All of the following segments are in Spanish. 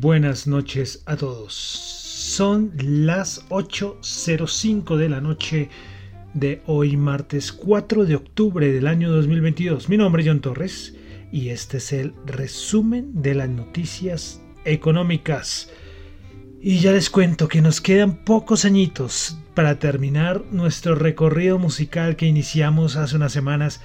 Buenas noches a todos. Son las 8.05 de la noche de hoy, martes 4 de octubre del año 2022. Mi nombre es John Torres y este es el resumen de las noticias económicas. Y ya les cuento que nos quedan pocos añitos para terminar nuestro recorrido musical que iniciamos hace unas semanas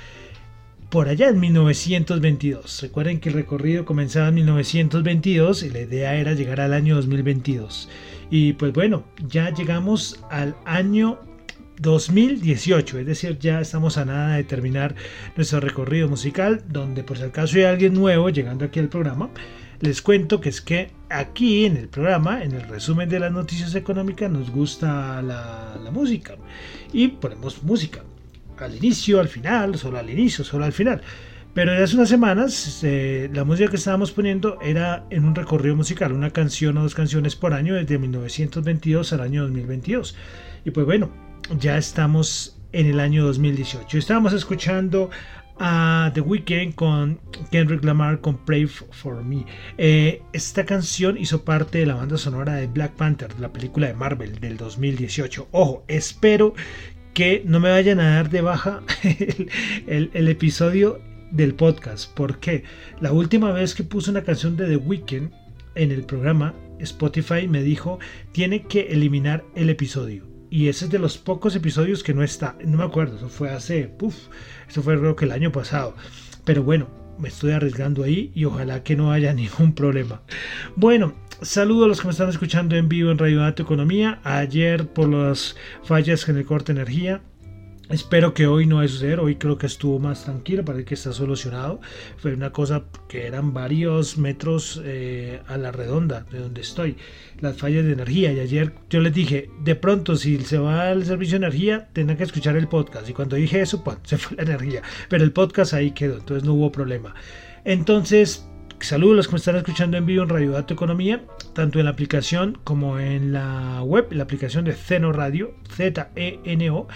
por allá en 1922. Recuerden que el recorrido comenzaba en 1922 y la idea era llegar al año 2022. Y pues bueno, ya llegamos al año 2018, es decir, ya estamos a nada de terminar nuestro recorrido musical, donde por si acaso hay alguien nuevo llegando aquí al programa, les cuento que es que aquí en el programa, en el resumen de las noticias económicas, nos gusta la, música y ponemos música al inicio, al final, solo al inicio, solo al final. Pero en hace unas semanas eh, la música que estábamos poniendo era en un recorrido musical, una canción o dos canciones por año desde 1922 al año 2022. Y pues bueno, ya estamos en el año 2018. Estábamos escuchando a The Weeknd con Kendrick Lamar con Pray for Me. Eh, esta canción hizo parte de la banda sonora de Black Panther, de la película de Marvel del 2018. Ojo, espero que no me vayan a dar de baja el, episodio del podcast. Porque la última vez que puse una canción de The Weeknd en el programa, Spotify me dijo, tiene que eliminar el episodio. Y ese es de los pocos episodios que no está, no me acuerdo, eso fue hace, puff, eso fue creo que el año pasado. Pero bueno, me estoy arriesgando ahí y ojalá que no haya ningún problema. Bueno, saludo a los que me están escuchando en vivo en Radio Dato Economía. Ayer por las fallas en el corte de energía Espero que hoy no vaya a suceder, hoy creo que estuvo más tranquilo, parece que está solucionado. Fue una cosa que eran varios metros eh, a la redonda de donde estoy, las fallas de energía. Y ayer yo les dije, de pronto si se va al servicio de energía, tendrán que escuchar el podcast. Y cuando dije eso, pues se fue la energía. Pero el podcast ahí quedó, entonces no hubo problema. Entonces, Saludos a los que me están escuchando en vivo en Radio Dato Economía, tanto en la aplicación como en la web, la aplicación de Zeno Radio, Z-E-N-O,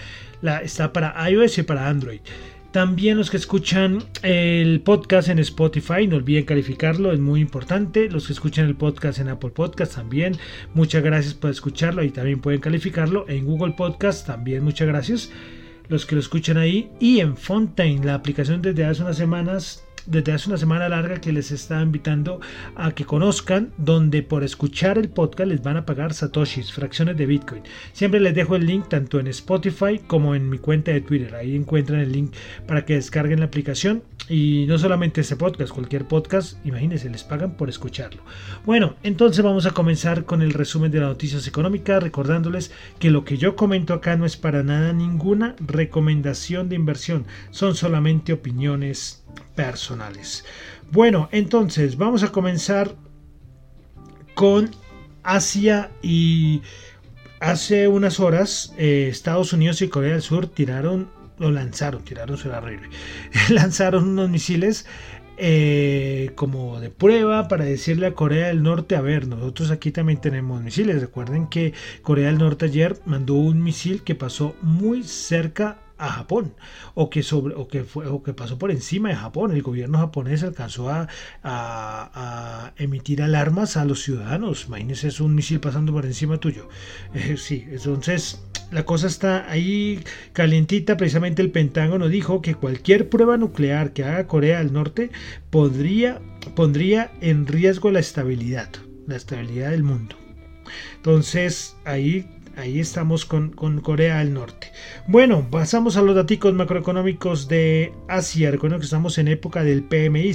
está para iOS y para Android. También los que escuchan el podcast en Spotify, no olviden calificarlo, es muy importante. Los que escuchan el podcast en Apple Podcast también, muchas gracias por escucharlo y también pueden calificarlo. En Google Podcast también, muchas gracias. Los que lo escuchan ahí y en Fontaine, la aplicación desde hace unas semanas desde hace una semana larga que les está invitando a que conozcan, donde por escuchar el podcast les van a pagar satoshis, fracciones de Bitcoin. Siempre les dejo el link tanto en Spotify como en mi cuenta de Twitter. Ahí encuentran el link para que descarguen la aplicación. Y no solamente este podcast, cualquier podcast, imagínense, les pagan por escucharlo. Bueno, entonces vamos a comenzar con el resumen de las noticias económicas, recordándoles que lo que yo comento acá no es para nada ninguna recomendación de inversión, son solamente opiniones personales. Bueno, entonces vamos a comenzar con Asia y hace unas horas eh, Estados Unidos y Corea del Sur tiraron, lo lanzaron, tiraron suena horrible, lanzaron unos misiles eh, como de prueba para decirle a Corea del Norte, a ver, nosotros aquí también tenemos misiles. Recuerden que Corea del Norte ayer mandó un misil que pasó muy cerca a Japón o que sobre o que fue o que pasó por encima de Japón. El gobierno japonés alcanzó a, emitir alarmas a los ciudadanos. Imagínense es un misil pasando por encima tuyo. Eh, sí entonces la cosa está ahí calientita. Precisamente el Pentágono dijo que cualquier prueba nuclear que haga Corea del Norte podría pondría en riesgo la estabilidad la estabilidad del mundo. Entonces ahí Ahí estamos con, Corea del Norte. Bueno, pasamos a los datos macroeconómicos de Asia. Recuerden que estamos en época del PMI.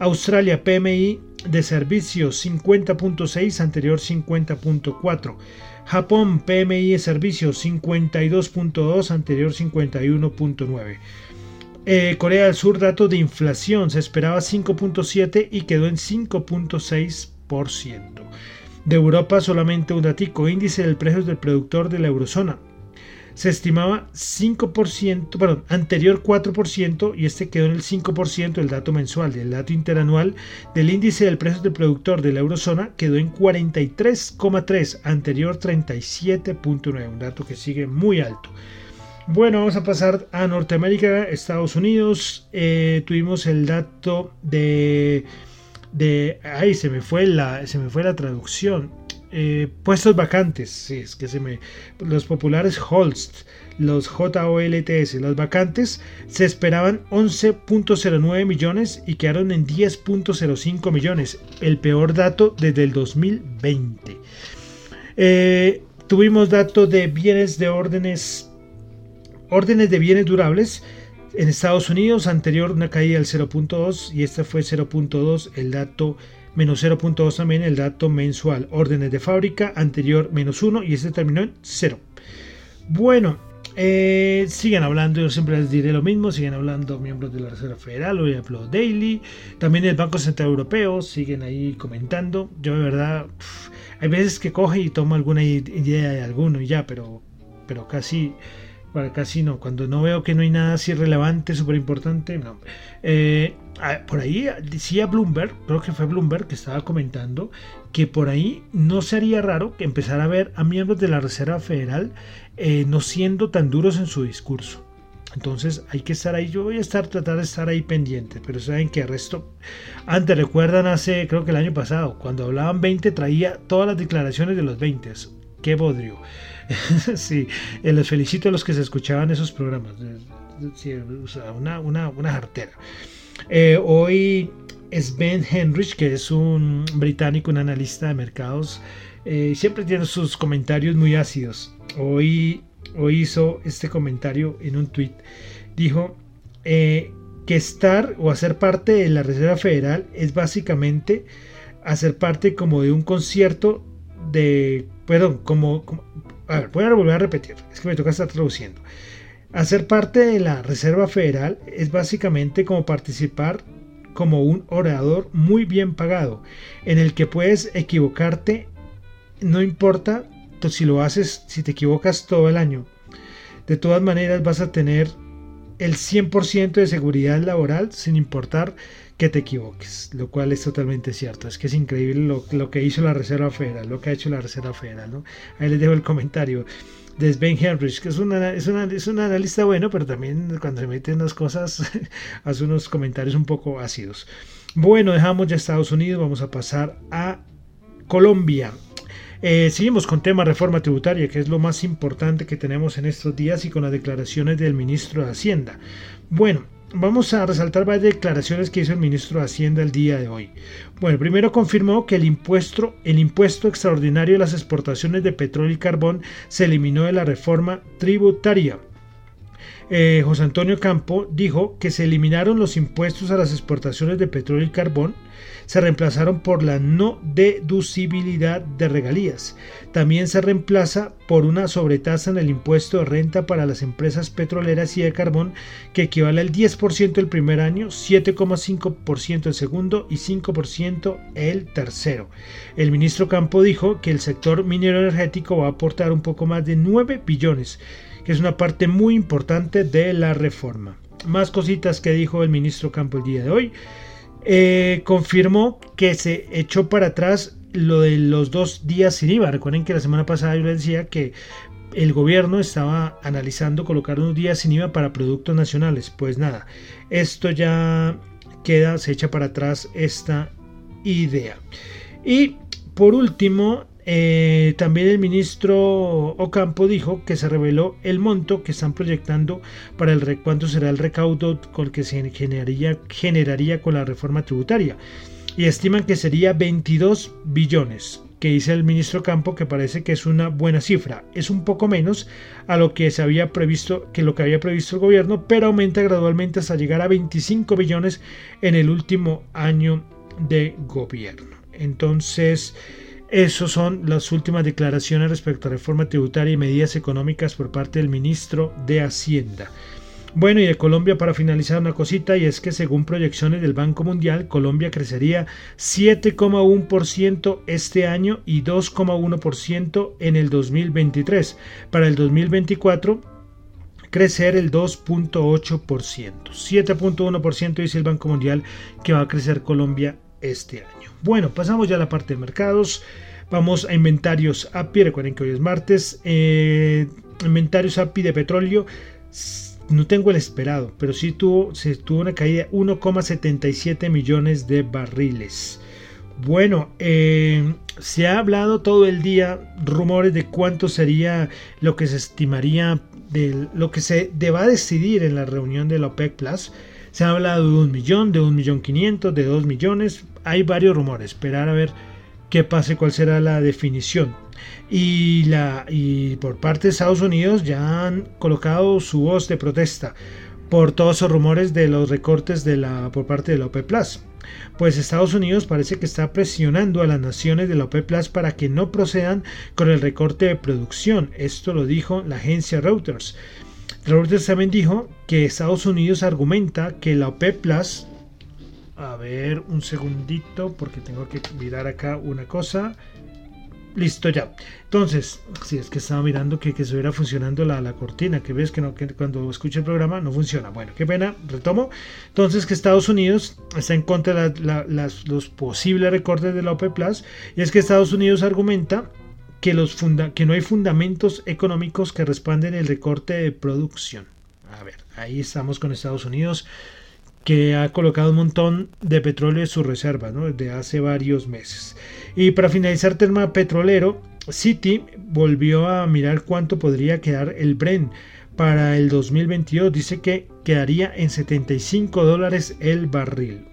Australia PMI de servicios 50.6, anterior 50.4. Japón PMI de servicios 52.2, anterior 51.9. Eh, Corea del Sur, dato de inflación, se esperaba 5.7 y quedó en 5.6%. De Europa solamente un datico, índice del precio del productor de la eurozona. Se estimaba 5%, perdón, anterior 4% y este quedó en el 5% el dato mensual. El dato interanual del índice del precio del productor de la eurozona quedó en 43,3, anterior 37,9, un dato que sigue muy alto. Bueno, vamos a pasar a Norteamérica, Estados Unidos. Eh, tuvimos el dato de de ay se me fue la se me fue la traducción. Eh, puestos vacantes sí, es que se me los populares Holst los JOLTS las vacantes se esperaban 11.09 millones y quedaron en 10.05 millones. El peor dato desde el 2020 eh, tuvimos datos de bienes de órdenes órdenes de bienes durables en Estados Unidos, anterior una caída del 0.2 y este fue 0.2 el dato menos 0.2 también el dato mensual. Órdenes de fábrica, anterior menos 1 y este terminó en 0. Bueno, eh, siguen hablando, yo siempre les diré lo mismo, siguen hablando miembros de la Reserva Federal, hoy ejemplo Daily, también el Banco Central Europeo, siguen ahí comentando. Yo de verdad, hay veces que coge y tomo alguna idea de alguno y ya, pero, pero casi para casi no, cuando no veo que no hay nada así relevante, súper importante, no. Eh, por ahí decía Bloomberg, creo que fue Bloomberg que estaba comentando que por ahí no sería raro que empezara a ver a miembros de la Reserva Federal eh, no siendo tan duros en su discurso. Entonces hay que estar ahí, yo voy a estar tratar de estar ahí pendiente, pero saben que el resto, antes recuerdan hace, creo que el año pasado, cuando hablaban 20 traía todas las declaraciones de los 20 qué bodrio. sí, eh, les felicito a los que se escuchaban esos programas. Sí, una, una, una jartera. Eh, hoy Sven Henrich, que es un británico, un analista de mercados, eh, siempre tiene sus comentarios muy ácidos. Hoy, hoy hizo este comentario en un tweet. Dijo que estar o hacer parte de la Reserva Federal es básicamente hacer parte como de un concierto de, perdón, como, a ver, voy a volver a repetir, es que me toca estar traduciendo. Hacer parte de la Reserva Federal es básicamente como participar como un orador muy bien pagado, en el que puedes equivocarte, no importa si lo haces, si te equivocas todo el año. De todas maneras vas a tener el 100% de seguridad laboral sin importar que te equivoques, lo cual es totalmente cierto. Es que es increíble lo, que hizo la Reserva Federal, lo que ha hecho la Reserva Federal. ¿no? Ahí les dejo el comentario de Sven Henrich, que es, una, es, es un analista bueno, pero también cuando se meten las cosas hace unos comentarios un poco ácidos. Bueno, dejamos ya Estados Unidos, vamos a pasar a Colombia. Eh, seguimos con tema reforma tributaria, que es lo más importante que tenemos en estos días y con las declaraciones del ministro de Hacienda. Bueno, Vamos a resaltar varias declaraciones que hizo el ministro de Hacienda el día de hoy. Bueno, primero confirmó que el impuesto, el impuesto extraordinario de las exportaciones de petróleo y carbón se eliminó de la reforma tributaria. Eh, José Antonio Campo dijo que se eliminaron los impuestos a las exportaciones de petróleo y carbón, se reemplazaron por la no deducibilidad de regalías. También se reemplaza por una sobretasa en el impuesto de renta para las empresas petroleras y de carbón que equivale al 10% el primer año, 7,5% el segundo y 5% el tercero. El ministro Campo dijo que el sector minero energético va a aportar un poco más de 9 billones que es una parte muy importante de la reforma. Más cositas que dijo el ministro Campo el día de hoy. Eh, confirmó que se echó para atrás lo de los dos días sin IVA. Recuerden que la semana pasada yo les decía que el gobierno estaba analizando colocar unos días sin IVA para productos nacionales. Pues nada, esto ya queda, se echa para atrás esta idea. Y por último, eh, también el ministro Ocampo dijo que se reveló el monto que están proyectando para el cuánto será el recaudo con el que se generaría, generaría con la reforma tributaria y estiman que sería 22 billones que dice el ministro Campo que parece que es una buena cifra. Es un poco menos a lo que se había previsto que lo que había previsto el gobierno, pero aumenta gradualmente hasta llegar a 25 billones en el último año de gobierno. Entonces, esas son las últimas declaraciones respecto a reforma tributaria y medidas económicas por parte del ministro de Hacienda. Bueno, y de Colombia para finalizar una cosita, y es que según proyecciones del Banco Mundial, Colombia crecería 7,1% este año y 2,1% en el 2023. Para el 2024, crecer el 2.8%. 7.1% dice el Banco Mundial que va a crecer Colombia este año. Bueno, pasamos ya a la parte de mercados. Vamos a inventarios API. Recuerden que hoy es martes. Eh, inventarios API de petróleo. No tengo el esperado, pero sí tuvo, se tuvo una caída de 1,77 millones de barriles. Bueno, eh, se ha hablado todo el día rumores de cuánto sería lo que se estimaría de lo que se deba decidir en la reunión de la OPEC Plus. Se ha hablado de un millón, de un millón quinientos, de dos millones hay varios rumores, esperar a ver qué pase, cuál será la definición. Y, la, y por parte de Estados Unidos ya han colocado su voz de protesta por todos esos rumores de los recortes de la, por parte de la OPEP Plus. Pues Estados Unidos parece que está presionando a las naciones de la OPEP Plus para que no procedan con el recorte de producción. Esto lo dijo la agencia Reuters. Reuters también dijo que Estados Unidos argumenta que la OPEP Plus a ver, un segundito, porque tengo que mirar acá una cosa. Listo ya. Entonces, si es que estaba mirando que, que estuviera funcionando la, la, cortina, que ves que, no, que cuando escucho el programa no funciona. Bueno, qué pena, retomo. Entonces, que Estados Unidos está en contra de los posibles recortes de la OPE Plus, y es que Estados Unidos argumenta que, los funda que no hay fundamentos económicos que respalden el recorte de producción. A ver, ahí estamos con Estados Unidos que ha colocado un montón de petróleo en su reserva desde hace varios meses. Y para finalizar tema petrolero, Citi volvió a mirar cuánto podría quedar el Bren para el 2022. Dice que quedaría en 75 dólares el barril.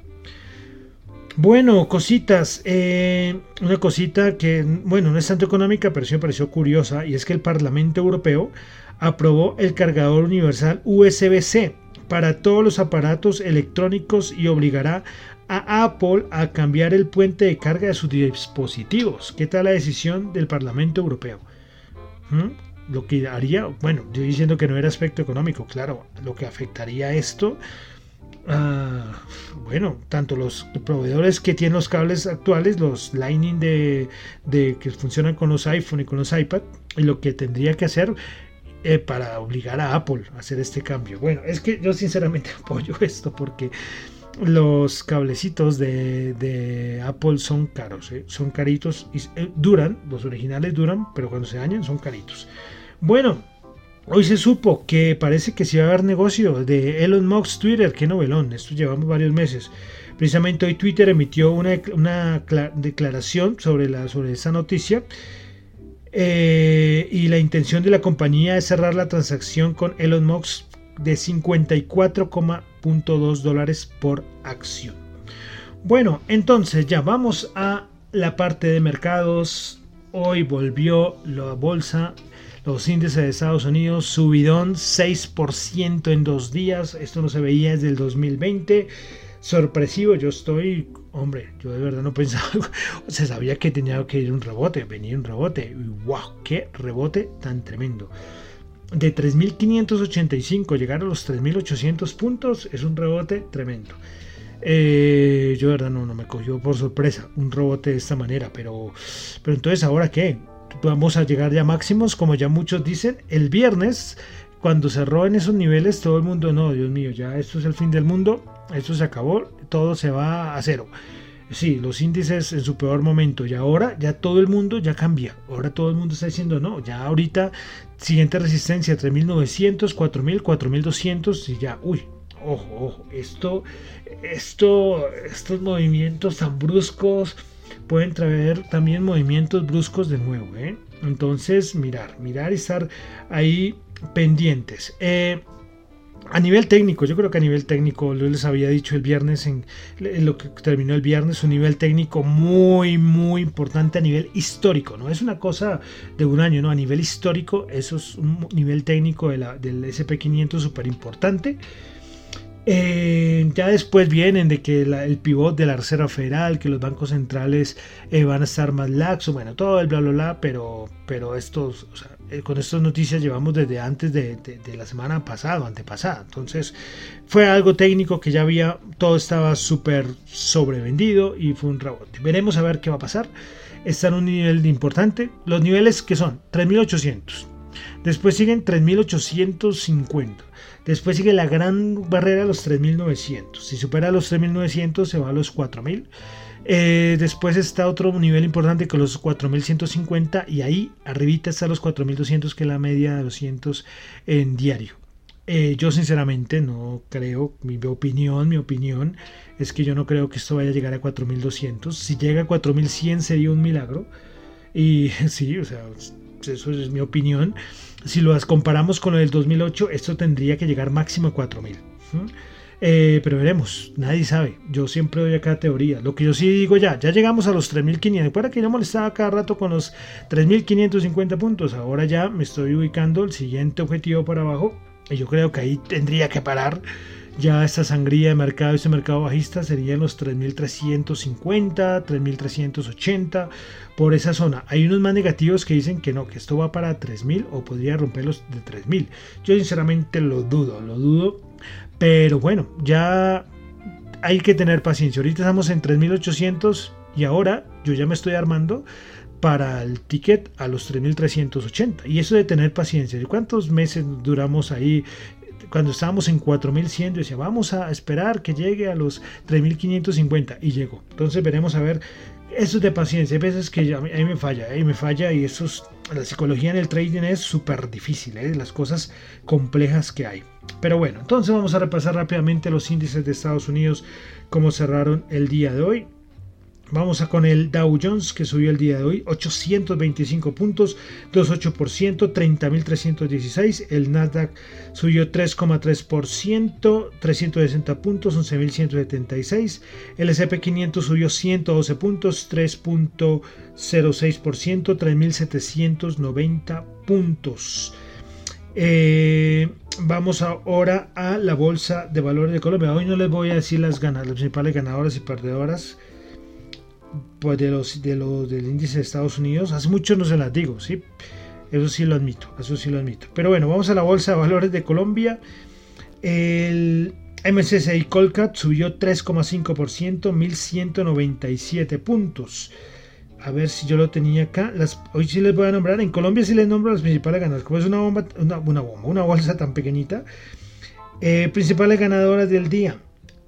Bueno, cositas. Eh, una cosita que, bueno, no es tanto económica, pero sí me pareció curiosa, y es que el Parlamento Europeo aprobó el cargador universal USB-C para todos los aparatos electrónicos y obligará a Apple a cambiar el puente de carga de sus dispositivos. ¿Qué tal la decisión del Parlamento Europeo? ¿Mm? Lo que haría, bueno, yo diciendo que no era aspecto económico, claro, lo que afectaría esto, ah, bueno, tanto los proveedores que tienen los cables actuales, los Lightning de, de, que funcionan con los iPhone y con los iPad, y lo que tendría que hacer eh, para obligar a Apple a hacer este cambio. Bueno, es que yo sinceramente apoyo esto porque los cablecitos de, Apple son caros, ¿eh? son caritos y eh, duran, los originales duran, pero cuando se dañan son caritos. Bueno, hoy se supo que parece que se va a haber negocio de Elon Musk Twitter, qué novelón, esto llevamos varios meses. Precisamente hoy Twitter emitió una, una declaración sobre, la, sobre esa noticia. Eh, y la intención de la compañía es cerrar la transacción con Elon Musk de 54,2 dólares por acción. Bueno, entonces ya vamos a la parte de mercados. Hoy volvió la bolsa, los índices de Estados Unidos, subidón 6% en dos días. Esto no se veía desde el 2020. Sorpresivo, yo estoy, hombre, yo de verdad no pensaba, se sabía que tenía que ir un rebote, venía un rebote. ¡Wow! ¡Qué rebote tan tremendo! de 3.585 llegar a los 3.800 puntos es un rebote tremendo. Eh, yo de verdad no, no me cogió por sorpresa un rebote de esta manera, pero, pero entonces ahora qué? Vamos a llegar ya máximos, como ya muchos dicen, el viernes, cuando cerró en esos niveles, todo el mundo, no, Dios mío, ya esto es el fin del mundo, esto se acabó, todo se va a cero. Sí, los índices en su peor momento y ahora ya todo el mundo ya cambia. Ahora todo el mundo está diciendo no, ya ahorita siguiente resistencia 3900, 4000, 4200 y ya, uy, ojo, ojo, esto, esto, estos movimientos tan bruscos pueden traer también movimientos bruscos de nuevo, ¿eh? Entonces, mirar, mirar y estar ahí pendientes. Eh, a nivel técnico, yo creo que a nivel técnico, yo les había dicho el viernes, en, lo que terminó el viernes, un nivel técnico muy, muy importante a nivel histórico, ¿no? Es una cosa de un año, ¿no? A nivel histórico, eso es un nivel técnico de del SP500 súper importante. Eh, ya después vienen de que el pivot de la Reserva Federal, que los bancos centrales eh, van a estar más laxos, bueno, todo el bla bla bla, pero, pero estos, o sea, eh, con estas noticias llevamos desde antes de, la semana pasada, antepasada. Entonces fue algo técnico que ya había, todo estaba súper sobrevendido y fue un rebote. Veremos a ver qué va a pasar. Está en un nivel importante. Los niveles que son 3800. Después siguen 3850. Después sigue la gran barrera los 3900. Si supera los 3900 se va a los 4000. Eh, después está otro nivel importante con los 4150 y ahí arribita está los 4200 que es la media de 200 en diario. Eh, yo sinceramente no creo, mi opinión, mi opinión es que yo no creo que esto vaya a llegar a 4200. Si llega a 4100 sería un milagro. Y sí, o sea, eso es mi opinión. Si lo comparamos con lo del 2008, esto tendría que llegar máximo a 4000. Eh, pero veremos, nadie sabe. Yo siempre doy acá teoría. Lo que yo sí digo ya, ya llegamos a los 3500. Recuerda que yo molestaba cada rato con los 3550 puntos. Ahora ya me estoy ubicando el siguiente objetivo para abajo. Y yo creo que ahí tendría que parar. Ya esta sangría de mercado, este mercado bajista serían los 3350, 3380 por esa zona. Hay unos más negativos que dicen que no, que esto va para 3000 o podría romper los de 3000. Yo sinceramente lo dudo, lo dudo pero bueno, ya hay que tener paciencia. Ahorita estamos en 3800 y ahora yo ya me estoy armando para el ticket a los 3380. Y eso de tener paciencia. ¿Cuántos meses duramos ahí? Cuando estábamos en 4100, yo decía, vamos a esperar que llegue a los 3550 y llegó. Entonces veremos a ver. Eso de paciencia. Hay veces que a mí, me falla, ahí me falla y eso es, la psicología en el trading es súper difícil, ¿eh? las cosas complejas que hay. Pero bueno, entonces vamos a repasar rápidamente los índices de Estados Unidos, como cerraron el día de hoy. Vamos a con el Dow Jones que subió el día de hoy 825 puntos, 2,8%, 30.316. El Nasdaq subió 3,3%, 360 puntos, 11.176. El S&P 500 subió 112 puntos, 3.06%, 3.790 puntos. Eh, vamos ahora a la Bolsa de Valores de Colombia. Hoy no les voy a decir las, ganas, las principales ganadoras y perdedoras pues de los, de los del índice de Estados Unidos. Hace mucho no se las digo, ¿sí? Eso sí lo admito, eso sí lo admito. Pero bueno, vamos a la Bolsa de Valores de Colombia. El MSCI Colcat subió 3,5%, 1197 puntos. A ver si yo lo tenía acá. Hoy sí les voy a nombrar. En Colombia sí les nombro las principales ganadoras. Como es una bomba, una, bomba, una bolsa tan pequeñita. Eh, principales ganadoras del día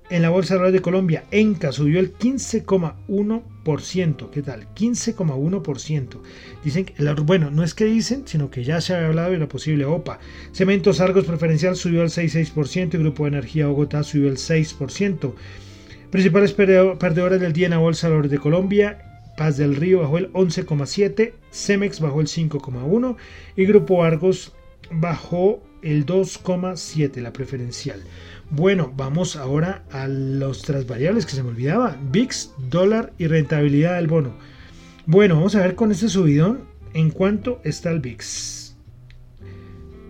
en la Bolsa de Valores de Colombia, Enca subió el 15,1%. ¿Qué tal? 15,1%. Dicen bueno, no es que dicen, sino que ya se ha hablado de la posible OPA. Cementos Argos Preferencial subió el 6,6%. El Grupo de Energía Bogotá subió el 6%. Principales perdedores del día en la Bolsa de Valores de Colombia. Paz del Río bajó el 11,7%. Cemex bajó el 5,1%. Y Grupo Argos bajó el 2,7%, la preferencial. Bueno, vamos ahora a los otras variables que se me olvidaba. VIX, dólar y rentabilidad del bono. Bueno, vamos a ver con este subidón en cuánto está el VIX.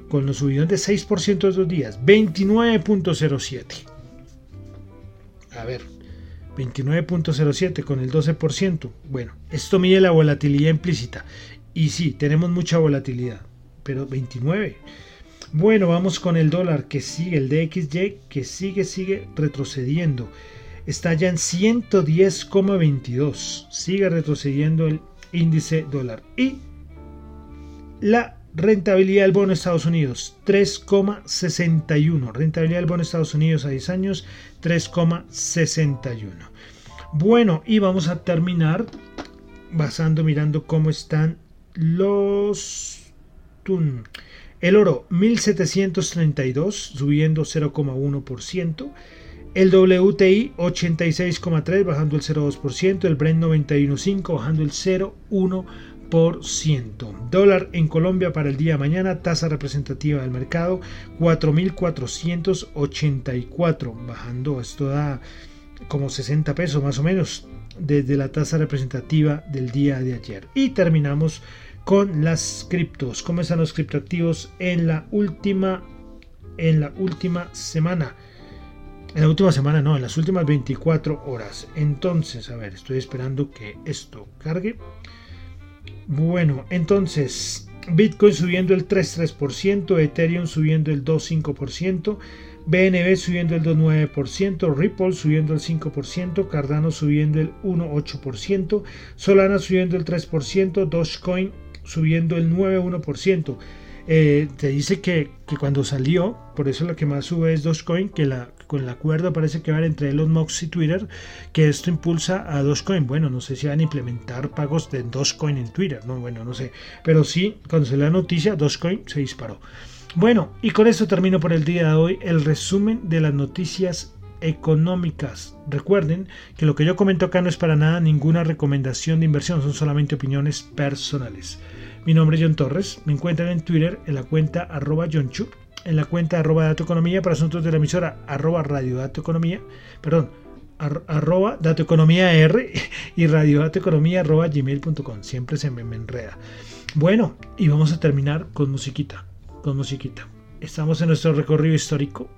Con los subidón de 6% de dos días, 29.07. A ver, 29.07 con el 12%. Bueno, esto mide la volatilidad implícita. Y sí, tenemos mucha volatilidad, pero 29. Bueno, vamos con el dólar que sigue, el DXY que sigue, sigue retrocediendo. Está ya en 110,22. Sigue retrocediendo el índice dólar. Y la rentabilidad del bono de Estados Unidos, 3,61. Rentabilidad del bono de Estados Unidos a 10 años, 3,61. Bueno, y vamos a terminar basando, mirando cómo están los... El oro 1732 subiendo 0,1%. El WTI 86,3 bajando el 0,2%. El Brent 91,5 bajando el 0,1%. Dólar en Colombia para el día de mañana, tasa representativa del mercado 4.484 bajando. Esto da como 60 pesos más o menos desde la tasa representativa del día de ayer. Y terminamos con las criptos. ¿Cómo están los criptoactivos en la última en la última semana? En la última semana, no, en las últimas 24 horas. Entonces, a ver, estoy esperando que esto cargue. Bueno, entonces, Bitcoin subiendo el 3,3%, Ethereum subiendo el 2,5%, BNB subiendo el 2,9%, Ripple subiendo el 5%, Cardano subiendo el 1,8%, Solana subiendo el 3%, Dogecoin subiendo el 9,1%. Eh, te dice que, cuando salió, por eso lo que más sube es Dogecoin, que la, con el acuerdo parece que va entre Elon Musk y Twitter, que esto impulsa a Dogecoin. Bueno, no sé si van a implementar pagos de Dogecoin en Twitter, no, bueno, no sé. Pero sí, cuando se la noticia, Dogecoin se disparó. Bueno, y con esto termino por el día de hoy el resumen de las noticias económicas. Recuerden que lo que yo comento acá no es para nada ninguna recomendación de inversión, son solamente opiniones personales. Mi nombre es John Torres, me encuentran en Twitter en la cuenta arroba John en la cuenta arroba Dato Economía para asuntos de la emisora arroba Radio Dato Economía, perdón, arroba Dato Economía R y Radio Dato Economía arroba gmail.com, siempre se me, me enreda. Bueno, y vamos a terminar con musiquita, con musiquita. Estamos en nuestro recorrido histórico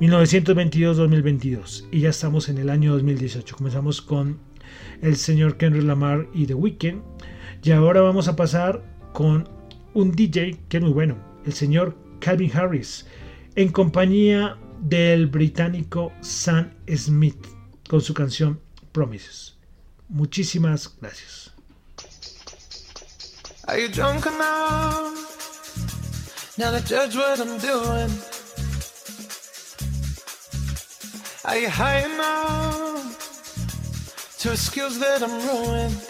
1922-2022 y ya estamos en el año 2018. Comenzamos con el señor Kendrick Lamar y The Weeknd y ahora vamos a pasar con un DJ que es muy bueno, el señor Calvin Harris, en compañía del británico Sam Smith con su canción Promises. Muchísimas gracias. Are you drunk enough now to judge what I'm doing? Are you high enough to excuse that I'm ruined?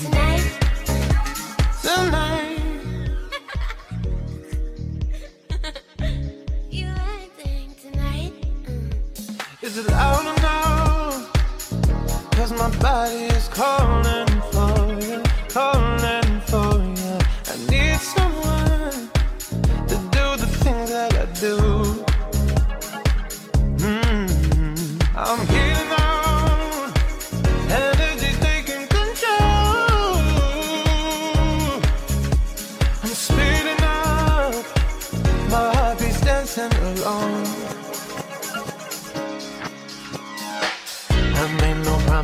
My body is calling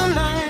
Tonight, You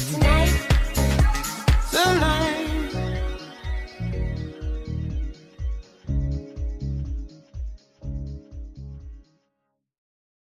the.